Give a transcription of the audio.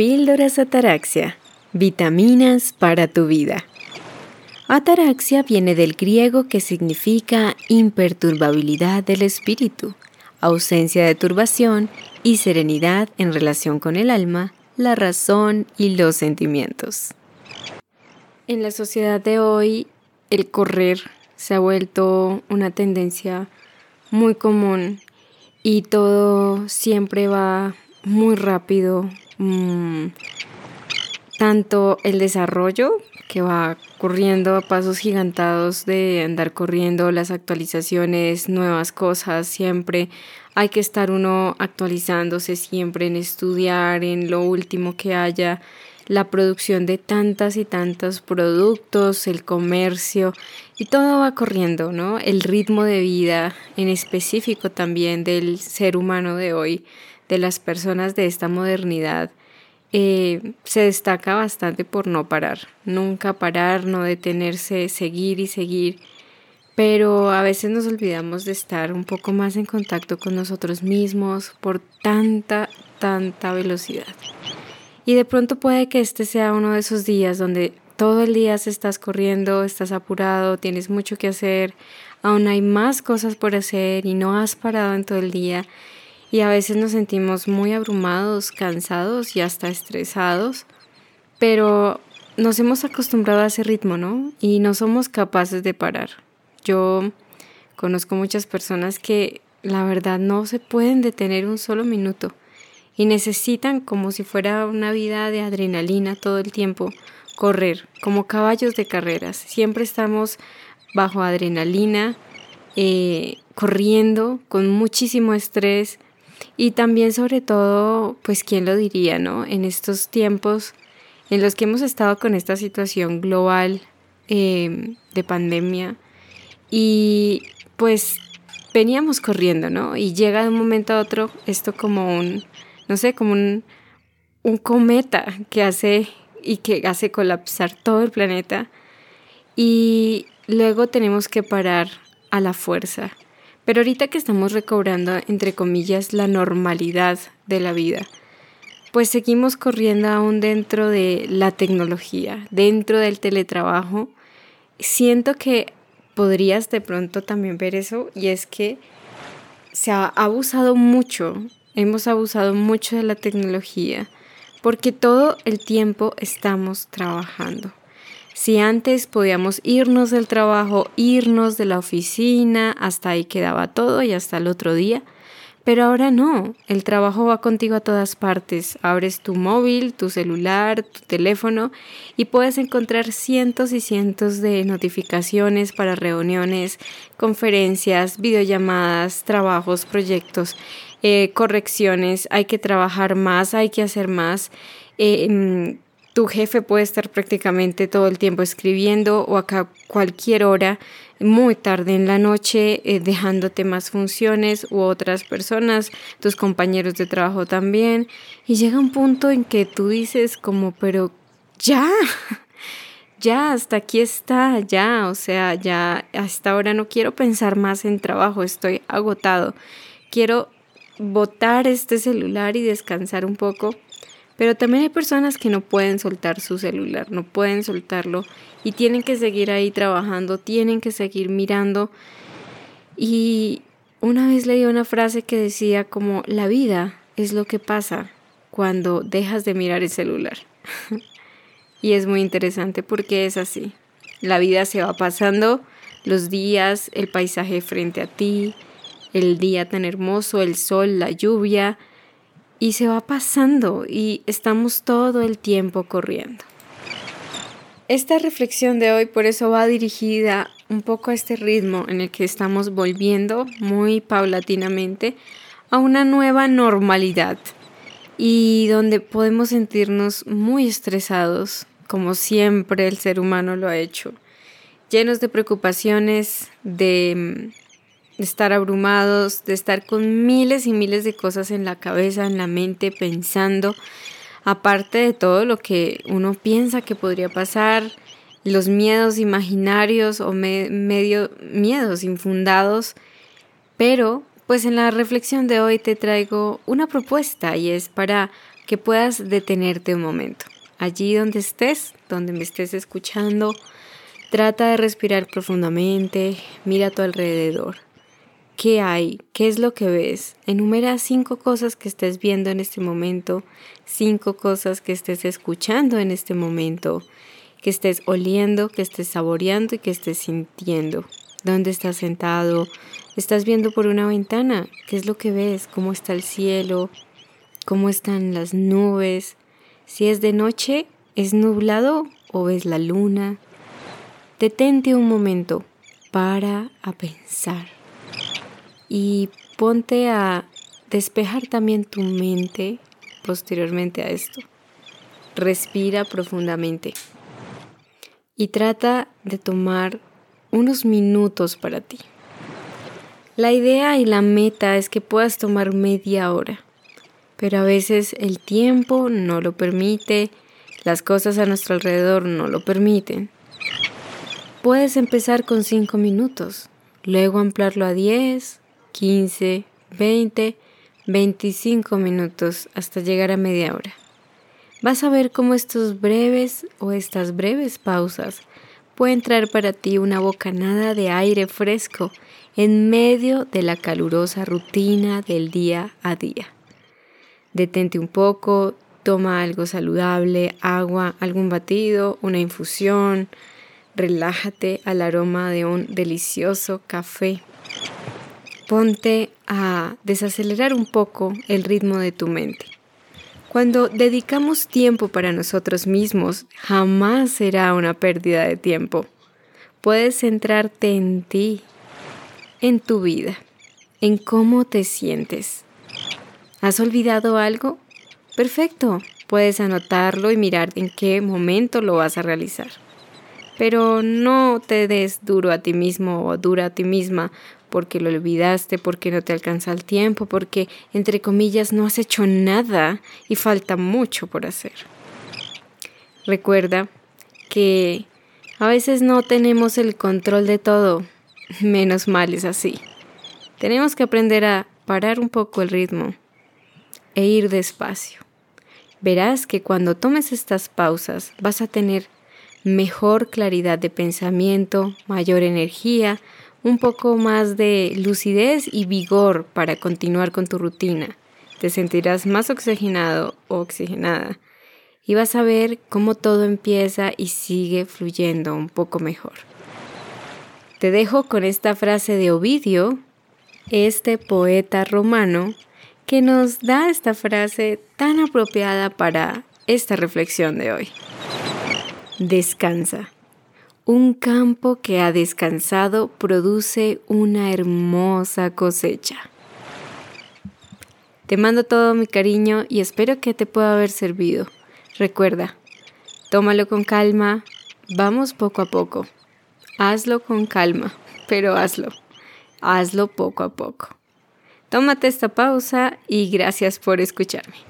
Píldoras Ataraxia. Vitaminas para tu vida. Ataraxia viene del griego que significa imperturbabilidad del espíritu, ausencia de turbación y serenidad en relación con el alma, la razón y los sentimientos. En la sociedad de hoy, el correr se ha vuelto una tendencia muy común y todo siempre va muy rápido. Mm, tanto el desarrollo que va corriendo a pasos gigantados de andar corriendo, las actualizaciones, nuevas cosas, siempre hay que estar uno actualizándose siempre en estudiar, en lo último que haya, la producción de tantas y tantos productos, el comercio y todo va corriendo, ¿no? El ritmo de vida en específico también del ser humano de hoy, de las personas de esta modernidad, eh, se destaca bastante por no parar, nunca parar, no detenerse, seguir y seguir pero a veces nos olvidamos de estar un poco más en contacto con nosotros mismos por tanta, tanta velocidad. Y de pronto puede que este sea uno de esos días donde todo el día se estás corriendo, estás apurado, tienes mucho que hacer, aún hay más cosas por hacer y no has parado en todo el día. Y a veces nos sentimos muy abrumados, cansados y hasta estresados, pero nos hemos acostumbrado a ese ritmo, ¿no? Y no somos capaces de parar. Yo conozco muchas personas que la verdad no se pueden detener un solo minuto y necesitan como si fuera una vida de adrenalina todo el tiempo, correr como caballos de carreras. Siempre estamos bajo adrenalina, eh, corriendo con muchísimo estrés y también sobre todo, pues quién lo diría, ¿no? En estos tiempos en los que hemos estado con esta situación global eh, de pandemia, y pues veníamos corriendo, ¿no? Y llega de un momento a otro esto como un, no sé, como un, un cometa que hace y que hace colapsar todo el planeta. Y luego tenemos que parar a la fuerza. Pero ahorita que estamos recobrando, entre comillas, la normalidad de la vida, pues seguimos corriendo aún dentro de la tecnología, dentro del teletrabajo. Siento que podrías de pronto también ver eso y es que se ha abusado mucho, hemos abusado mucho de la tecnología porque todo el tiempo estamos trabajando. Si antes podíamos irnos del trabajo, irnos de la oficina, hasta ahí quedaba todo y hasta el otro día, pero ahora no, el trabajo va contigo a todas partes. Abres tu móvil, tu celular, tu teléfono y puedes encontrar cientos y cientos de notificaciones para reuniones, conferencias, videollamadas, trabajos, proyectos, eh, correcciones. Hay que trabajar más, hay que hacer más. Eh, mm, tu jefe puede estar prácticamente todo el tiempo escribiendo o a cualquier hora, muy tarde en la noche, eh, dejándote más funciones u otras personas, tus compañeros de trabajo también. Y llega un punto en que tú dices como, pero ya, ya, hasta aquí está, ya, o sea, ya hasta ahora no quiero pensar más en trabajo, estoy agotado. Quiero botar este celular y descansar un poco pero también hay personas que no pueden soltar su celular, no pueden soltarlo y tienen que seguir ahí trabajando, tienen que seguir mirando. Y una vez leí una frase que decía como la vida es lo que pasa cuando dejas de mirar el celular. y es muy interesante porque es así. La vida se va pasando, los días, el paisaje frente a ti, el día tan hermoso, el sol, la lluvia, y se va pasando y estamos todo el tiempo corriendo. Esta reflexión de hoy por eso va dirigida un poco a este ritmo en el que estamos volviendo muy paulatinamente a una nueva normalidad y donde podemos sentirnos muy estresados, como siempre el ser humano lo ha hecho, llenos de preocupaciones, de de estar abrumados, de estar con miles y miles de cosas en la cabeza, en la mente, pensando, aparte de todo lo que uno piensa que podría pasar, los miedos imaginarios o medio miedos infundados, pero pues en la reflexión de hoy te traigo una propuesta y es para que puedas detenerte un momento. Allí donde estés, donde me estés escuchando, trata de respirar profundamente, mira a tu alrededor. ¿Qué hay? ¿Qué es lo que ves? Enumera cinco cosas que estés viendo en este momento, cinco cosas que estés escuchando en este momento, que estés oliendo, que estés saboreando y que estés sintiendo. ¿Dónde estás sentado? ¿Estás viendo por una ventana? ¿Qué es lo que ves? ¿Cómo está el cielo? ¿Cómo están las nubes? Si es de noche, ¿es nublado o ves la luna? Detente un momento para a pensar y ponte a despejar también tu mente posteriormente a esto. Respira profundamente y trata de tomar unos minutos para ti. La idea y la meta es que puedas tomar media hora, pero a veces el tiempo no lo permite, las cosas a nuestro alrededor no lo permiten. Puedes empezar con 5 minutos, luego ampliarlo a 10, 15, 20, 25 minutos hasta llegar a media hora. Vas a ver cómo estos breves o estas breves pausas pueden traer para ti una bocanada de aire fresco en medio de la calurosa rutina del día a día. Detente un poco, toma algo saludable, agua, algún batido, una infusión, relájate al aroma de un delicioso café. Ponte a desacelerar un poco el ritmo de tu mente. Cuando dedicamos tiempo para nosotros mismos, jamás será una pérdida de tiempo. Puedes centrarte en ti, en tu vida, en cómo te sientes. ¿Has olvidado algo? Perfecto, puedes anotarlo y mirar en qué momento lo vas a realizar. Pero no te des duro a ti mismo o dura a ti misma porque lo olvidaste, porque no te alcanza el tiempo, porque, entre comillas, no has hecho nada y falta mucho por hacer. Recuerda que a veces no tenemos el control de todo, menos mal es así. Tenemos que aprender a parar un poco el ritmo e ir despacio. Verás que cuando tomes estas pausas vas a tener mejor claridad de pensamiento, mayor energía, un poco más de lucidez y vigor para continuar con tu rutina. Te sentirás más oxigenado o oxigenada y vas a ver cómo todo empieza y sigue fluyendo un poco mejor. Te dejo con esta frase de Ovidio, este poeta romano, que nos da esta frase tan apropiada para esta reflexión de hoy. Descansa. Un campo que ha descansado produce una hermosa cosecha. Te mando todo mi cariño y espero que te pueda haber servido. Recuerda, tómalo con calma, vamos poco a poco. Hazlo con calma, pero hazlo. Hazlo poco a poco. Tómate esta pausa y gracias por escucharme.